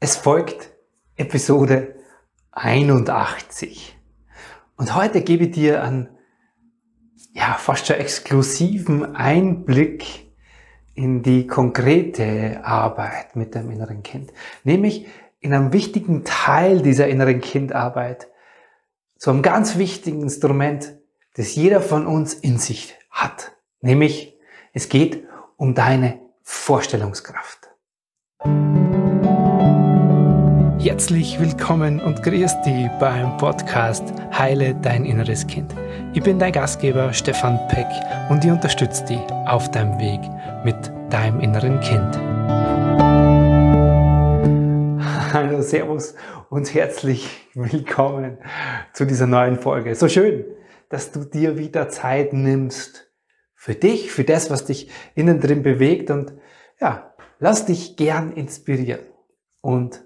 Es folgt Episode 81. Und heute gebe ich dir einen, ja, fast schon exklusiven Einblick in die konkrete Arbeit mit dem inneren Kind. Nämlich in einem wichtigen Teil dieser inneren Kindarbeit, zu einem ganz wichtigen Instrument, das jeder von uns in sich hat. Nämlich, es geht um deine Vorstellungskraft. Herzlich willkommen und grüß dich beim Podcast Heile dein inneres Kind. Ich bin dein Gastgeber Stefan Peck und ich unterstütze dich auf deinem Weg mit deinem inneren Kind. Hallo, Servus und herzlich willkommen zu dieser neuen Folge. So schön, dass du dir wieder Zeit nimmst für dich, für das, was dich innen drin bewegt und ja, lass dich gern inspirieren und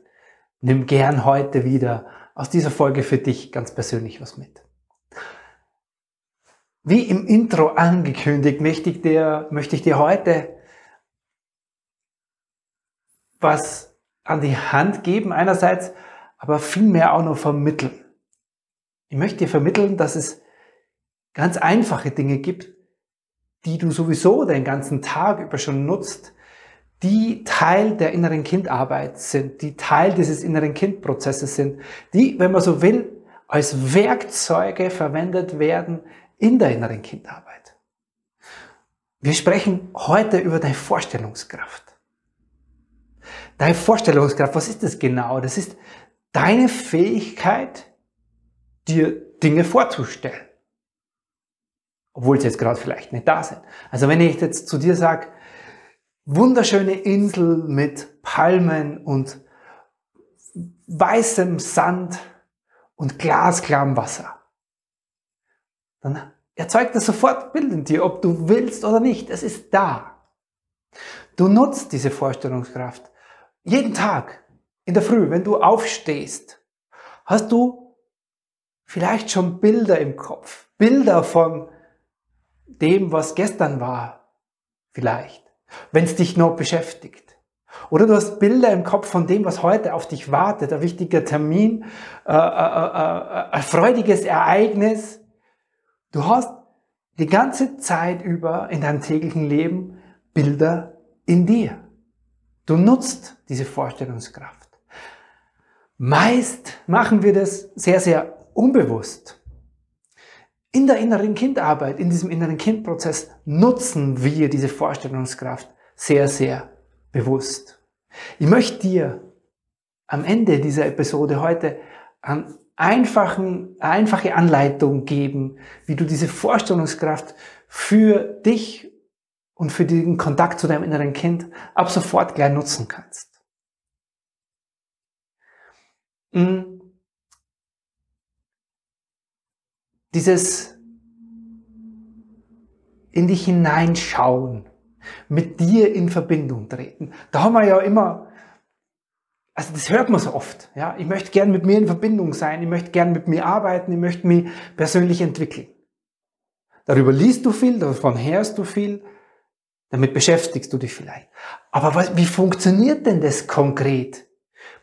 nimm gern heute wieder aus dieser Folge für dich ganz persönlich was mit. Wie im Intro angekündigt, möchte ich dir, möchte ich dir heute was an die Hand geben einerseits, aber vielmehr auch noch vermitteln. Ich möchte dir vermitteln, dass es ganz einfache Dinge gibt, die du sowieso den ganzen Tag über schon nutzt, die Teil der inneren Kindarbeit sind, die Teil dieses inneren Kindprozesses sind, die, wenn man so will, als Werkzeuge verwendet werden in der inneren Kindarbeit. Wir sprechen heute über deine Vorstellungskraft. Deine Vorstellungskraft, was ist das genau? Das ist deine Fähigkeit, dir Dinge vorzustellen. Obwohl sie jetzt gerade vielleicht nicht da sind. Also wenn ich jetzt zu dir sage, wunderschöne Insel mit Palmen und weißem Sand und glasklarem Wasser. Dann erzeugt das sofort Bild in dir, ob du willst oder nicht. Es ist da. Du nutzt diese Vorstellungskraft jeden Tag in der Früh, wenn du aufstehst, hast du vielleicht schon Bilder im Kopf. Bilder von dem, was gestern war. Vielleicht wenn es dich noch beschäftigt. Oder du hast Bilder im Kopf von dem, was heute auf dich wartet, ein wichtiger Termin, äh, äh, äh, ein freudiges Ereignis. Du hast die ganze Zeit über in deinem täglichen Leben Bilder in dir. Du nutzt diese Vorstellungskraft. Meist machen wir das sehr, sehr unbewusst. In der inneren Kindarbeit, in diesem inneren Kindprozess nutzen wir diese Vorstellungskraft sehr, sehr bewusst. Ich möchte dir am Ende dieser Episode heute eine einfachen, einfache Anleitung geben, wie du diese Vorstellungskraft für dich und für den Kontakt zu deinem inneren Kind ab sofort gleich nutzen kannst. Hm. Dieses in dich hineinschauen, mit dir in Verbindung treten. Da haben wir ja immer, also das hört man so oft, ja. Ich möchte gern mit mir in Verbindung sein, ich möchte gern mit mir arbeiten, ich möchte mich persönlich entwickeln. Darüber liest du viel, davon hörst du viel, damit beschäftigst du dich vielleicht. Aber was, wie funktioniert denn das konkret,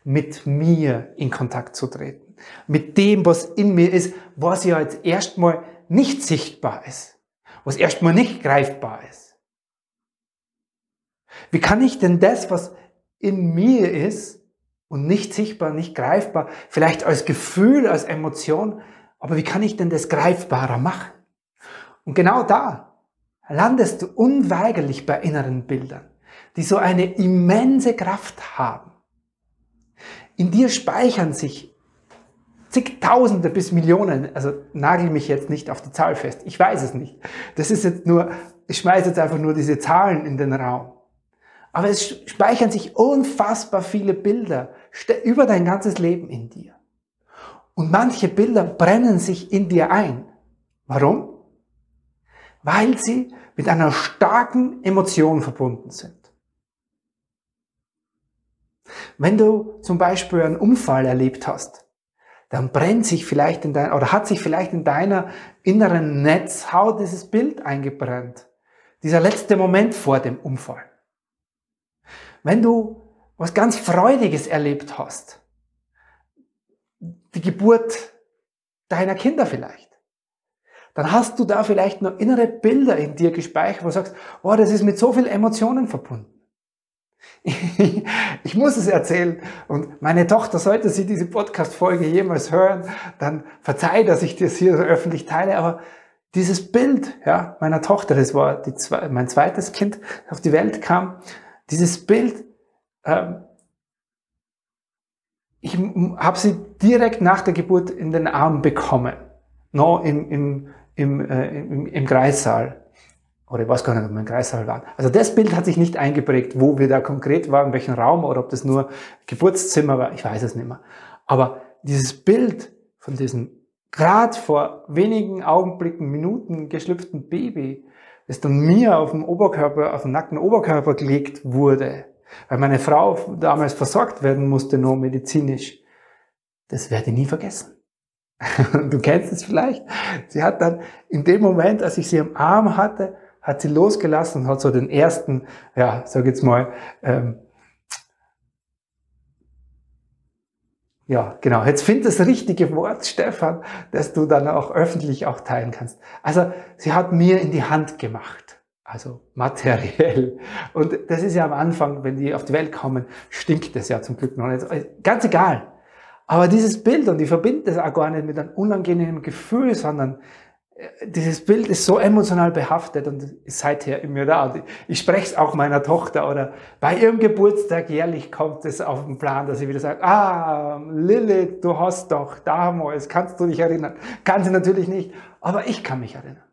mit mir in Kontakt zu treten? Mit dem, was in mir ist, was ja jetzt erstmal nicht sichtbar ist, was erstmal nicht greifbar ist. Wie kann ich denn das, was in mir ist und nicht sichtbar, nicht greifbar, vielleicht als Gefühl, als Emotion, aber wie kann ich denn das greifbarer machen? Und genau da landest du unweigerlich bei inneren Bildern, die so eine immense Kraft haben. In dir speichern sich zigtausende bis Millionen, also nagel mich jetzt nicht auf die Zahl fest, ich weiß es nicht. Das ist jetzt nur, ich schmeiße jetzt einfach nur diese Zahlen in den Raum. Aber es speichern sich unfassbar viele Bilder über dein ganzes Leben in dir. Und manche Bilder brennen sich in dir ein. Warum? Weil sie mit einer starken Emotion verbunden sind. Wenn du zum Beispiel einen Unfall erlebt hast, dann brennt sich vielleicht in dein, oder hat sich vielleicht in deiner inneren Netzhaut dieses Bild eingebrannt. Dieser letzte Moment vor dem Unfall. Wenn du was ganz Freudiges erlebt hast. Die Geburt deiner Kinder vielleicht. Dann hast du da vielleicht noch innere Bilder in dir gespeichert, wo du sagst, oh, das ist mit so viel Emotionen verbunden. Ich muss es erzählen. Und meine Tochter, sollte sie diese Podcast-Folge jemals hören, dann verzeih, dass ich das hier so öffentlich teile, aber dieses Bild ja, meiner Tochter, das war die, mein zweites Kind, das auf die Welt kam, dieses Bild, ähm, ich habe sie direkt nach der Geburt in den Arm bekommen, noch im, im, im, äh, im, im Kreissaal. Oder ich weiß gar nicht, ob wir im Kreissaal waren. Also das Bild hat sich nicht eingeprägt, wo wir da konkret waren, in welchem Raum oder ob das nur Geburtszimmer war, ich weiß es nicht mehr. Aber dieses Bild von diesem gerade vor wenigen Augenblicken, Minuten geschlüpften Baby, das dann mir auf dem Oberkörper, auf den nackten Oberkörper gelegt wurde, weil meine Frau damals versorgt werden musste, nur medizinisch, das werde ich nie vergessen. Du kennst es vielleicht. Sie hat dann in dem Moment, als ich sie am Arm hatte, hat sie losgelassen hat so den ersten, ja, sag jetzt mal, ähm, ja, genau. Jetzt find das richtige Wort, Stefan, das du dann auch öffentlich auch teilen kannst. Also, sie hat mir in die Hand gemacht. Also materiell. Und das ist ja am Anfang, wenn die auf die Welt kommen, stinkt es ja zum Glück noch nicht. Ganz egal. Aber dieses Bild, und ich verbinde das auch gar nicht mit einem unangenehmen Gefühl, sondern dieses Bild ist so emotional behaftet und ist seither in mir da. Ich spreche es auch meiner Tochter oder bei ihrem Geburtstag jährlich kommt es auf den Plan, dass sie wieder sagt, ah, Lilith, du hast doch damals, kannst du dich erinnern? Kann sie natürlich nicht, aber ich kann mich erinnern.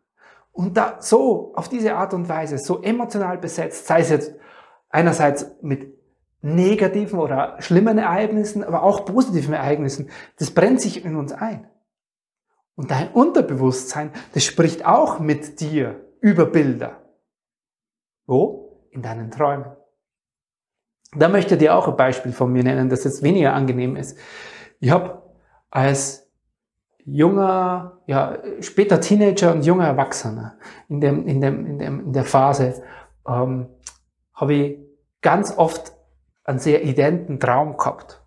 Und da so, auf diese Art und Weise, so emotional besetzt, sei es jetzt einerseits mit negativen oder schlimmen Ereignissen, aber auch positiven Ereignissen, das brennt sich in uns ein. Und dein Unterbewusstsein, das spricht auch mit dir über Bilder. Wo? In deinen Träumen. Da möchte ich dir auch ein Beispiel von mir nennen, das jetzt weniger angenehm ist. Ich habe als junger, ja, später Teenager und junger Erwachsener in, dem, in, dem, in, dem, in der Phase ähm, habe ich ganz oft einen sehr identen Traum gehabt.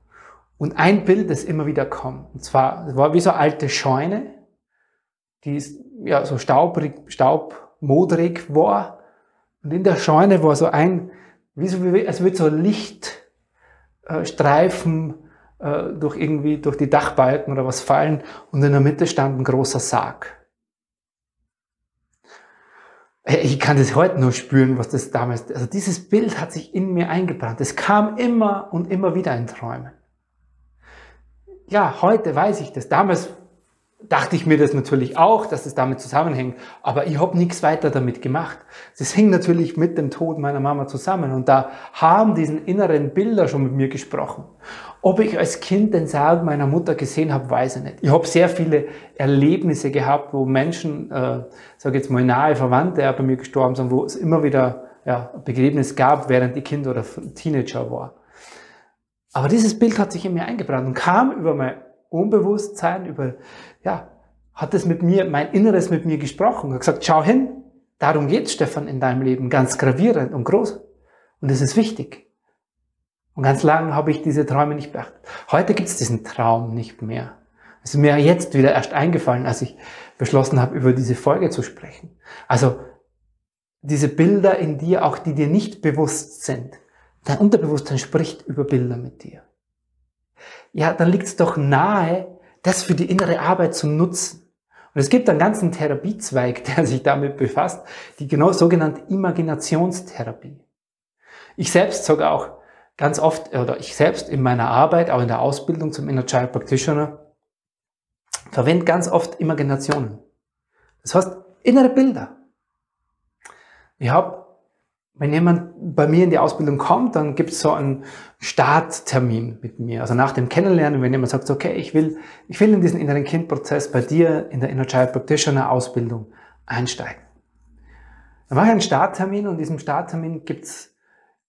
Und ein Bild, das immer wieder kam. Und zwar, es war wie so eine alte Scheune, die ist, ja, so staubrig, staubmodrig war. Und in der Scheune war so ein, wie so, als würde so Lichtstreifen äh, äh, durch irgendwie, durch die Dachbalken oder was fallen und in der Mitte stand ein großer Sarg. Ich kann das heute noch spüren, was das damals, also dieses Bild hat sich in mir eingebrannt. Es kam immer und immer wieder in Träumen. Ja, heute weiß ich das. Damals dachte ich mir das natürlich auch, dass es damit zusammenhängt, aber ich habe nichts weiter damit gemacht. Das hing natürlich mit dem Tod meiner Mama zusammen und da haben diesen inneren Bilder schon mit mir gesprochen. Ob ich als Kind den Sarg meiner Mutter gesehen habe, weiß ich nicht. Ich habe sehr viele Erlebnisse gehabt, wo Menschen, äh, sage jetzt mal nahe Verwandte bei mir gestorben sind, wo es immer wieder ja, Begräbnis gab, während ich Kind oder Teenager war. Aber dieses Bild hat sich in mir eingebrannt und kam über mein Unbewusstsein, über, ja, hat es mit mir, mein Inneres mit mir gesprochen, hat gesagt, schau hin, darum geht's, Stefan, in deinem Leben, ganz gravierend und groß. Und es ist wichtig. Und ganz lange habe ich diese Träume nicht beachtet. Heute gibt's diesen Traum nicht mehr. Es ist mir jetzt wieder erst eingefallen, als ich beschlossen habe, über diese Folge zu sprechen. Also diese Bilder in dir, auch die dir nicht bewusst sind. Dein Unterbewusstsein spricht über Bilder mit dir ja, dann liegt es doch nahe, das für die innere Arbeit zu nutzen. Und es gibt einen ganzen Therapiezweig, der sich damit befasst, die genau sogenannte Imaginationstherapie. Ich selbst sogar auch ganz oft, oder ich selbst in meiner Arbeit, auch in der Ausbildung zum Inner Child Practitioner, verwende ganz oft Imaginationen. Das heißt, innere Bilder. Ich habe wenn jemand bei mir in die Ausbildung kommt, dann gibt es so einen Starttermin mit mir. Also nach dem Kennenlernen, wenn jemand sagt, okay, ich will, ich will in diesen inneren Kindprozess bei dir in der Inner Child Practitioner Ausbildung einsteigen. Dann mache ich einen Starttermin und in diesem Starttermin gibt's,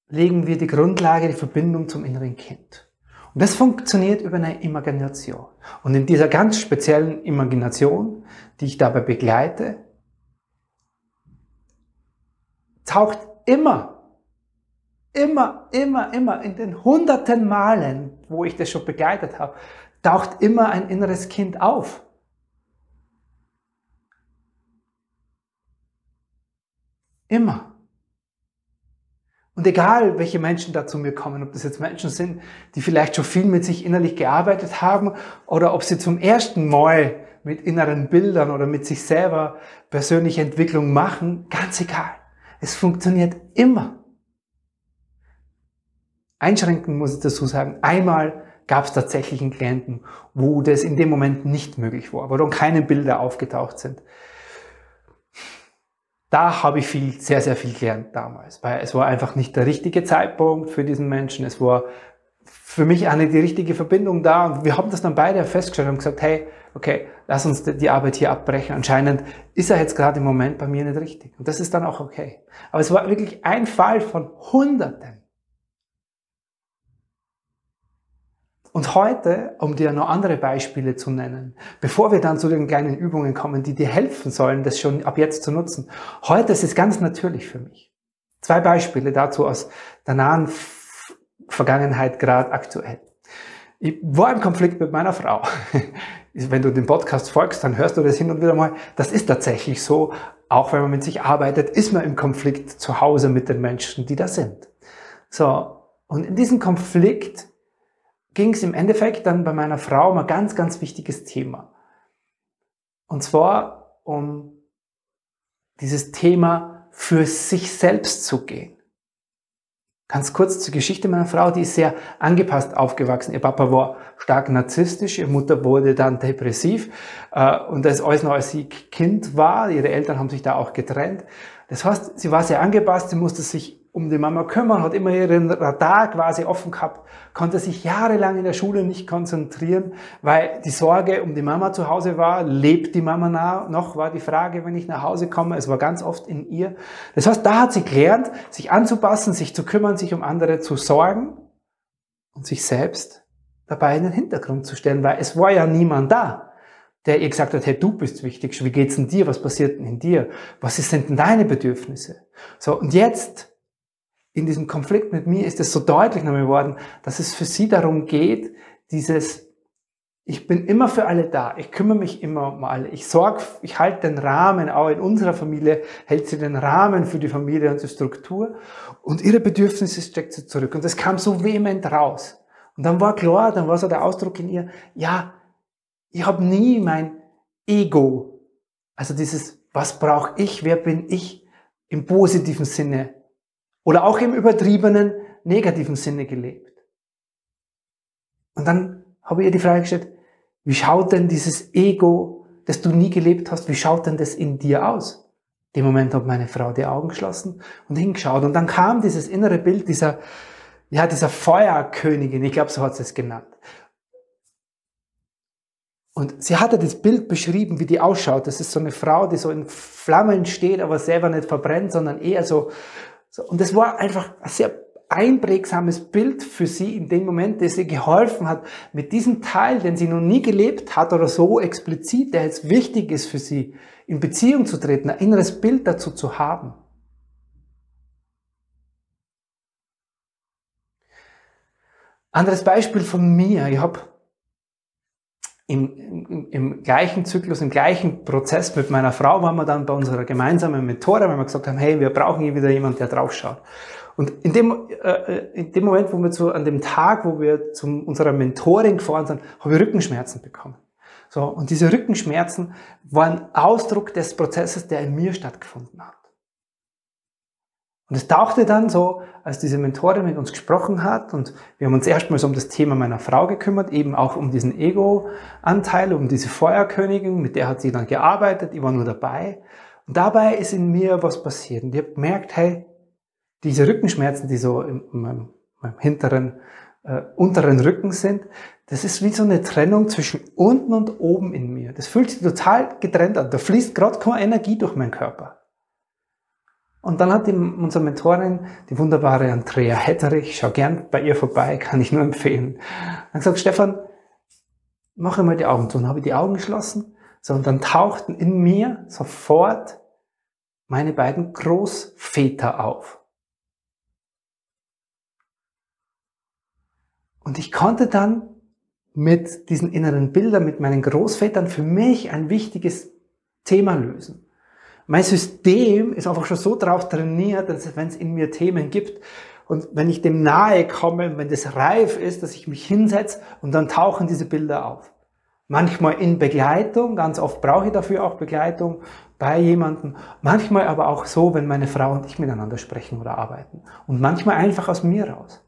legen wir die Grundlage, die Verbindung zum inneren Kind. Und das funktioniert über eine Imagination. Und in dieser ganz speziellen Imagination, die ich dabei begleite, taucht immer immer, immer, immer in den hunderten Malen, wo ich das schon begleitet habe, taucht immer ein inneres Kind auf. Immer. Und egal, welche Menschen da zu mir kommen, ob das jetzt Menschen sind, die vielleicht schon viel mit sich innerlich gearbeitet haben oder ob sie zum ersten Mal mit inneren Bildern oder mit sich selber persönliche Entwicklung machen, ganz egal. Es funktioniert immer. Einschränken muss ich dazu sagen, einmal gab es tatsächlich einen Klienten, wo das in dem Moment nicht möglich war, wo dann keine Bilder aufgetaucht sind. Da habe ich viel, sehr, sehr viel gelernt damals, weil es war einfach nicht der richtige Zeitpunkt für diesen Menschen. Es war für mich auch nicht die richtige Verbindung da und wir haben das dann beide festgestellt und gesagt, hey, okay, lass uns die Arbeit hier abbrechen. Anscheinend ist er jetzt gerade im Moment bei mir nicht richtig. Und das ist dann auch okay. Aber es war wirklich ein Fall von Hunderten. Und heute, um dir noch andere Beispiele zu nennen, bevor wir dann zu den kleinen Übungen kommen, die dir helfen sollen, das schon ab jetzt zu nutzen, heute ist es ganz natürlich für mich. Zwei Beispiele dazu aus der nahen Vergangenheit, gerade aktuell. Ich war im Konflikt mit meiner Frau. Wenn du den Podcast folgst, dann hörst du das hin und wieder mal. Das ist tatsächlich so. Auch wenn man mit sich arbeitet, ist man im Konflikt zu Hause mit den Menschen, die da sind. So. Und in diesem Konflikt ging es im Endeffekt dann bei meiner Frau um ein ganz, ganz wichtiges Thema. Und zwar um dieses Thema für sich selbst zu gehen. Ganz kurz zur Geschichte meiner Frau, die ist sehr angepasst aufgewachsen. Ihr Papa war stark narzisstisch, ihre Mutter wurde dann depressiv äh, und das alles noch als sie Kind war. Ihre Eltern haben sich da auch getrennt. Das heißt, sie war sehr angepasst, sie musste sich um die Mama kümmern, hat immer ihren Radar quasi offen gehabt, konnte sich jahrelang in der Schule nicht konzentrieren, weil die Sorge um die Mama zu Hause war, lebt die Mama noch, war die Frage, wenn ich nach Hause komme. Es war ganz oft in ihr. Das heißt, da hat sie gelernt, sich anzupassen, sich zu kümmern, sich um andere zu sorgen und sich selbst dabei in den Hintergrund zu stellen, weil es war ja niemand da, der ihr gesagt hat, hey, du bist wichtig, wie geht's denn dir, was passiert denn in dir, was sind denn deine Bedürfnisse? So, und jetzt in diesem Konflikt mit mir ist es so deutlich noch geworden, dass es für sie darum geht, dieses, ich bin immer für alle da, ich kümmere mich immer um alle, ich sorge, ich halte den Rahmen, auch in unserer Familie hält sie den Rahmen für die Familie und die Struktur und ihre Bedürfnisse steckt sie zurück und das kam so vehement raus. Und dann war klar, dann war so der Ausdruck in ihr, ja, ich habe nie mein Ego, also dieses, was brauche ich, wer bin ich, im positiven Sinne oder auch im übertriebenen negativen Sinne gelebt. Und dann habe ich ihr die Frage gestellt, wie schaut denn dieses Ego, das du nie gelebt hast, wie schaut denn das in dir aus? In dem Moment hat meine Frau die Augen geschlossen und hingeschaut und dann kam dieses innere Bild dieser, ja, dieser Feuerkönigin, ich glaube, so hat sie es genannt. Und sie hatte das Bild beschrieben, wie die ausschaut. Das ist so eine Frau, die so in Flammen steht, aber selber nicht verbrennt, sondern eher so, so, und das war einfach ein sehr einprägsames Bild für sie in dem Moment, das ihr geholfen hat, mit diesem Teil, den sie noch nie gelebt hat oder so explizit, der jetzt wichtig ist für sie, in Beziehung zu treten, ein inneres Bild dazu zu haben. Anderes Beispiel von mir. Ich habe im, im, im, gleichen Zyklus, im gleichen Prozess mit meiner Frau waren wir dann bei unserer gemeinsamen Methode, weil wir gesagt haben, hey, wir brauchen hier wieder jemanden, der draufschaut. Und in dem, äh, in dem Moment, wo wir zu, an dem Tag, wo wir zu unserer Mentorin gefahren sind, habe ich Rückenschmerzen bekommen. So, und diese Rückenschmerzen waren Ausdruck des Prozesses, der in mir stattgefunden hat. Und es tauchte dann so, als diese Mentorin mit uns gesprochen hat und wir haben uns erstmals um das Thema meiner Frau gekümmert, eben auch um diesen Ego-Anteil, um diese Feuerkönigin, mit der hat sie dann gearbeitet, ich war nur dabei. Und dabei ist in mir was passiert. Und ich habe gemerkt, hey, diese Rückenschmerzen, die so in meinem, meinem hinteren, äh, unteren Rücken sind, das ist wie so eine Trennung zwischen unten und oben in mir. Das fühlt sich total getrennt an. Da fließt gerade keine Energie durch meinen Körper. Und dann hat die, unsere Mentorin, die wunderbare Andrea Hetterich, schau gern bei ihr vorbei, kann ich nur empfehlen, hat gesagt, Stefan, mach einmal die Augen zu. Und habe ich die Augen geschlossen. So, und dann tauchten in mir sofort meine beiden Großväter auf. Und ich konnte dann mit diesen inneren Bildern, mit meinen Großvätern für mich ein wichtiges Thema lösen. Mein System ist einfach schon so drauf trainiert, dass wenn es in mir Themen gibt und wenn ich dem nahe komme, wenn das reif ist, dass ich mich hinsetze und dann tauchen diese Bilder auf. Manchmal in Begleitung, ganz oft brauche ich dafür auch Begleitung bei jemandem. Manchmal aber auch so, wenn meine Frau und ich miteinander sprechen oder arbeiten. Und manchmal einfach aus mir raus.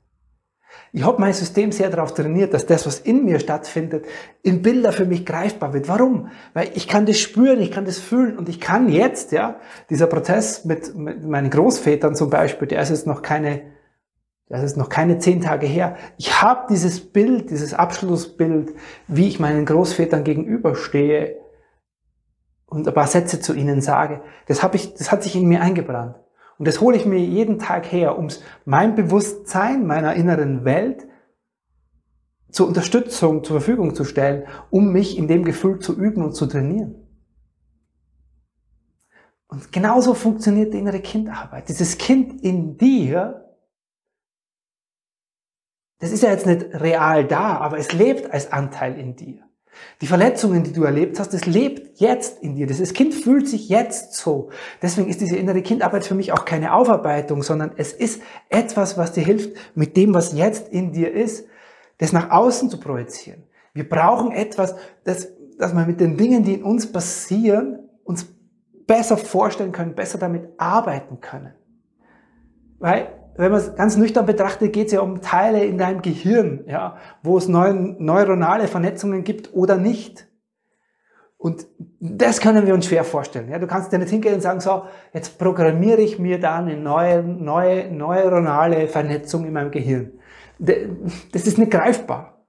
Ich habe mein System sehr darauf trainiert, dass das, was in mir stattfindet, in Bilder für mich greifbar wird. Warum? Weil ich kann das spüren, ich kann das fühlen und ich kann jetzt, ja, dieser Prozess mit, mit meinen Großvätern zum Beispiel, der ist jetzt noch keine, das ist noch keine zehn Tage her. Ich habe dieses Bild, dieses Abschlussbild, wie ich meinen Großvätern gegenüberstehe und ein paar Sätze zu ihnen sage. Das habe ich, das hat sich in mir eingebrannt. Und das hole ich mir jeden Tag her, um mein Bewusstsein meiner inneren Welt zur Unterstützung zur Verfügung zu stellen, um mich in dem Gefühl zu üben und zu trainieren. Und genauso funktioniert die innere Kindarbeit. Dieses Kind in dir, das ist ja jetzt nicht real da, aber es lebt als Anteil in dir. Die Verletzungen, die du erlebt hast, das lebt jetzt in dir. Das Kind fühlt sich jetzt so. Deswegen ist diese innere Kindarbeit für mich auch keine Aufarbeitung, sondern es ist etwas, was dir hilft, mit dem, was jetzt in dir ist, das nach außen zu projizieren. Wir brauchen etwas, das, dass wir mit den Dingen, die in uns passieren, uns besser vorstellen können, besser damit arbeiten können. Weil wenn man es ganz nüchtern betrachtet, geht es ja um Teile in deinem Gehirn, ja, wo es neu, neuronale Vernetzungen gibt oder nicht. Und das können wir uns schwer vorstellen. Ja, du kannst dir nicht hingehen und sagen, so, jetzt programmiere ich mir da eine neue, neue neuronale Vernetzung in meinem Gehirn. Das ist nicht greifbar.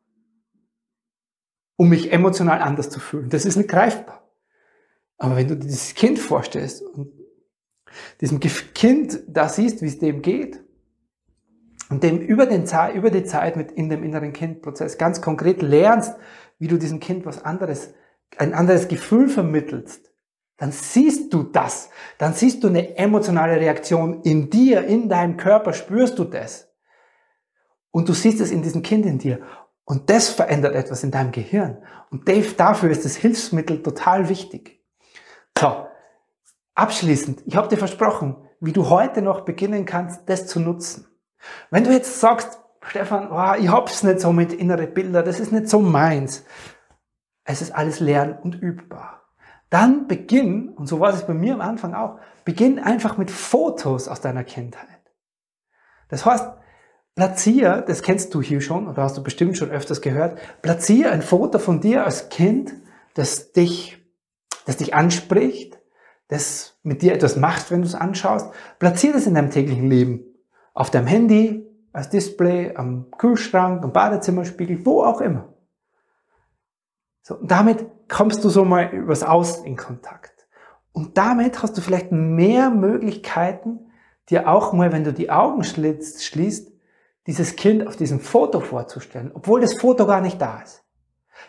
Um mich emotional anders zu fühlen. Das ist nicht greifbar. Aber wenn du dir dieses Kind vorstellst und diesem Kind da siehst, wie es dem geht, und dem über, den, über die Zeit mit in dem inneren Kindprozess ganz konkret lernst, wie du diesem Kind was anderes, ein anderes Gefühl vermittelst, dann siehst du das. Dann siehst du eine emotionale Reaktion in dir, in deinem Körper, spürst du das. Und du siehst es in diesem Kind in dir. Und das verändert etwas in deinem Gehirn. Und Dave, dafür ist das Hilfsmittel total wichtig. So, abschließend, ich habe dir versprochen, wie du heute noch beginnen kannst, das zu nutzen. Wenn du jetzt sagst, Stefan, oh, ich hab's nicht so mit innere Bilder, das ist nicht so meins. Es ist alles lern- und übbar. Dann beginn, und so war es bei mir am Anfang auch, beginn einfach mit Fotos aus deiner Kindheit. Das heißt, platzier, das kennst du hier schon, oder hast du bestimmt schon öfters gehört, platzier ein Foto von dir als Kind, das dich, das dich anspricht, das mit dir etwas macht, wenn du es anschaust. Platzier das in deinem täglichen Leben auf deinem Handy, als Display, am Kühlschrank, am Badezimmerspiegel, wo auch immer. So, und damit kommst du so mal übers Aus in Kontakt. Und damit hast du vielleicht mehr Möglichkeiten, dir auch mal, wenn du die Augen schließt, dieses Kind auf diesem Foto vorzustellen, obwohl das Foto gar nicht da ist.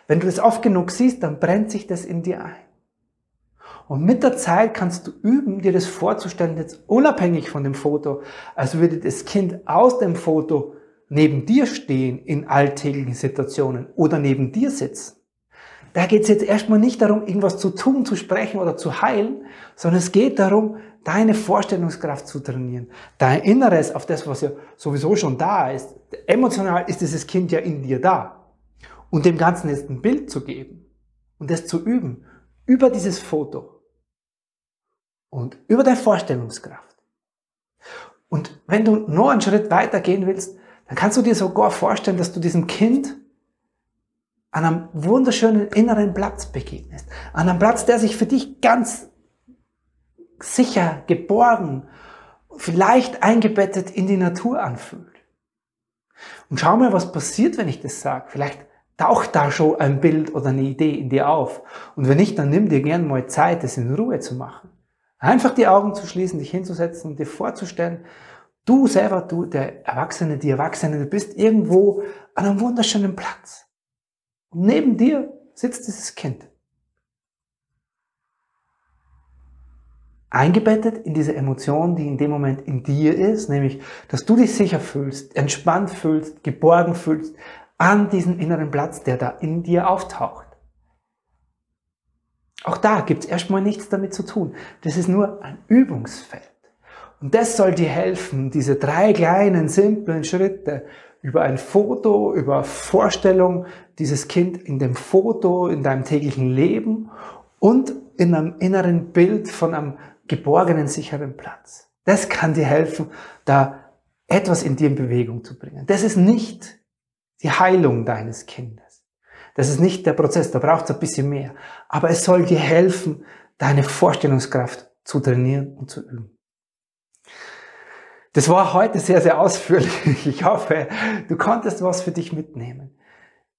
Wenn du das oft genug siehst, dann brennt sich das in dir ein. Und mit der Zeit kannst du üben, dir das vorzustellen, jetzt unabhängig von dem Foto, als würde das Kind aus dem Foto neben dir stehen in alltäglichen Situationen oder neben dir sitzen. Da geht es jetzt erstmal nicht darum, irgendwas zu tun, zu sprechen oder zu heilen, sondern es geht darum, deine Vorstellungskraft zu trainieren. Dein Inneres auf das, was ja sowieso schon da ist. Emotional ist dieses Kind ja in dir da. Und dem Ganzen jetzt ein Bild zu geben und das zu üben über dieses Foto und über deine Vorstellungskraft. Und wenn du noch einen Schritt weiter gehen willst, dann kannst du dir sogar vorstellen, dass du diesem Kind an einem wunderschönen inneren Platz begegnest. An einem Platz, der sich für dich ganz sicher, geborgen, vielleicht eingebettet in die Natur anfühlt. Und schau mal, was passiert, wenn ich das sage. Vielleicht taucht da schon ein Bild oder eine Idee in dir auf. Und wenn nicht, dann nimm dir gern mal Zeit, das in Ruhe zu machen. Einfach die Augen zu schließen, dich hinzusetzen dir vorzustellen, du selber, du, der Erwachsene, die Erwachsene, du bist irgendwo an einem wunderschönen Platz. Und neben dir sitzt dieses Kind. Eingebettet in diese Emotion, die in dem Moment in dir ist, nämlich, dass du dich sicher fühlst, entspannt fühlst, geborgen fühlst, an diesen inneren Platz, der da in dir auftaucht. Auch da gibt es erstmal nichts damit zu tun. Das ist nur ein Übungsfeld. Und das soll dir helfen, diese drei kleinen, simplen Schritte über ein Foto, über Vorstellung, dieses Kind in dem Foto, in deinem täglichen Leben und in einem inneren Bild von einem geborgenen, sicheren Platz. Das kann dir helfen, da etwas in dir in Bewegung zu bringen. Das ist nicht die Heilung deines Kindes. Das ist nicht der Prozess, da braucht es ein bisschen mehr. Aber es soll dir helfen, deine Vorstellungskraft zu trainieren und zu üben. Das war heute sehr, sehr ausführlich. Ich hoffe, du konntest was für dich mitnehmen.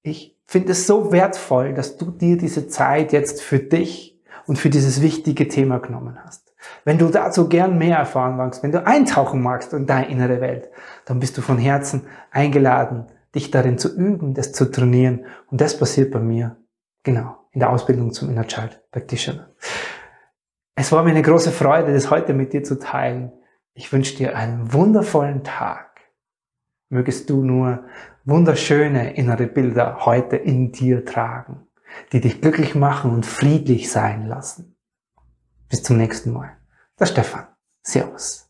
Ich finde es so wertvoll, dass du dir diese Zeit jetzt für dich und für dieses wichtige Thema genommen hast. Wenn du dazu gern mehr erfahren magst, wenn du eintauchen magst in deine innere Welt, dann bist du von Herzen eingeladen, dich darin zu üben, das zu trainieren. Und das passiert bei mir, genau, in der Ausbildung zum Inner Child Practitioner. Es war mir eine große Freude, das heute mit dir zu teilen. Ich wünsche dir einen wundervollen Tag. Mögest du nur wunderschöne innere Bilder heute in dir tragen, die dich glücklich machen und friedlich sein lassen. Bis zum nächsten Mal. Der Stefan. Servus.